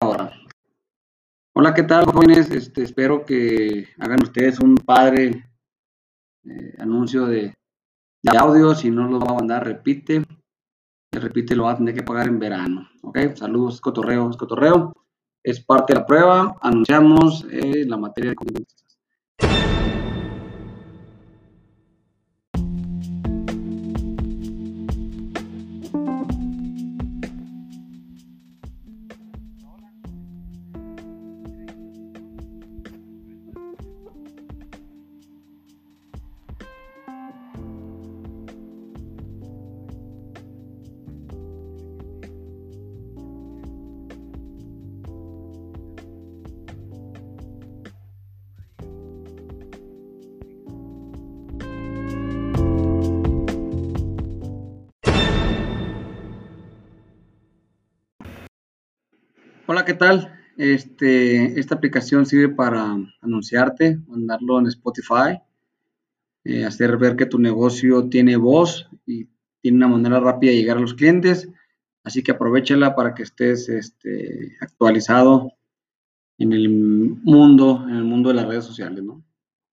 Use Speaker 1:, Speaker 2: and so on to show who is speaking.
Speaker 1: ahora. Hola, ¿qué tal, jóvenes? Este, espero que hagan ustedes un padre eh, anuncio de, audio. Si no lo va a mandar, repite. repite, lo va a tener que pagar en verano. ¿Ok? Saludos, cotorreo, cotorreo. Es parte de la prueba. Anunciamos eh, la materia de Hola, ¿qué tal? Este, esta aplicación sirve para anunciarte, mandarlo en Spotify, eh, hacer ver que tu negocio tiene voz y tiene una manera rápida de llegar a los clientes. Así que aprovechala para que estés este, actualizado en el mundo, en el mundo de las redes sociales, ¿no?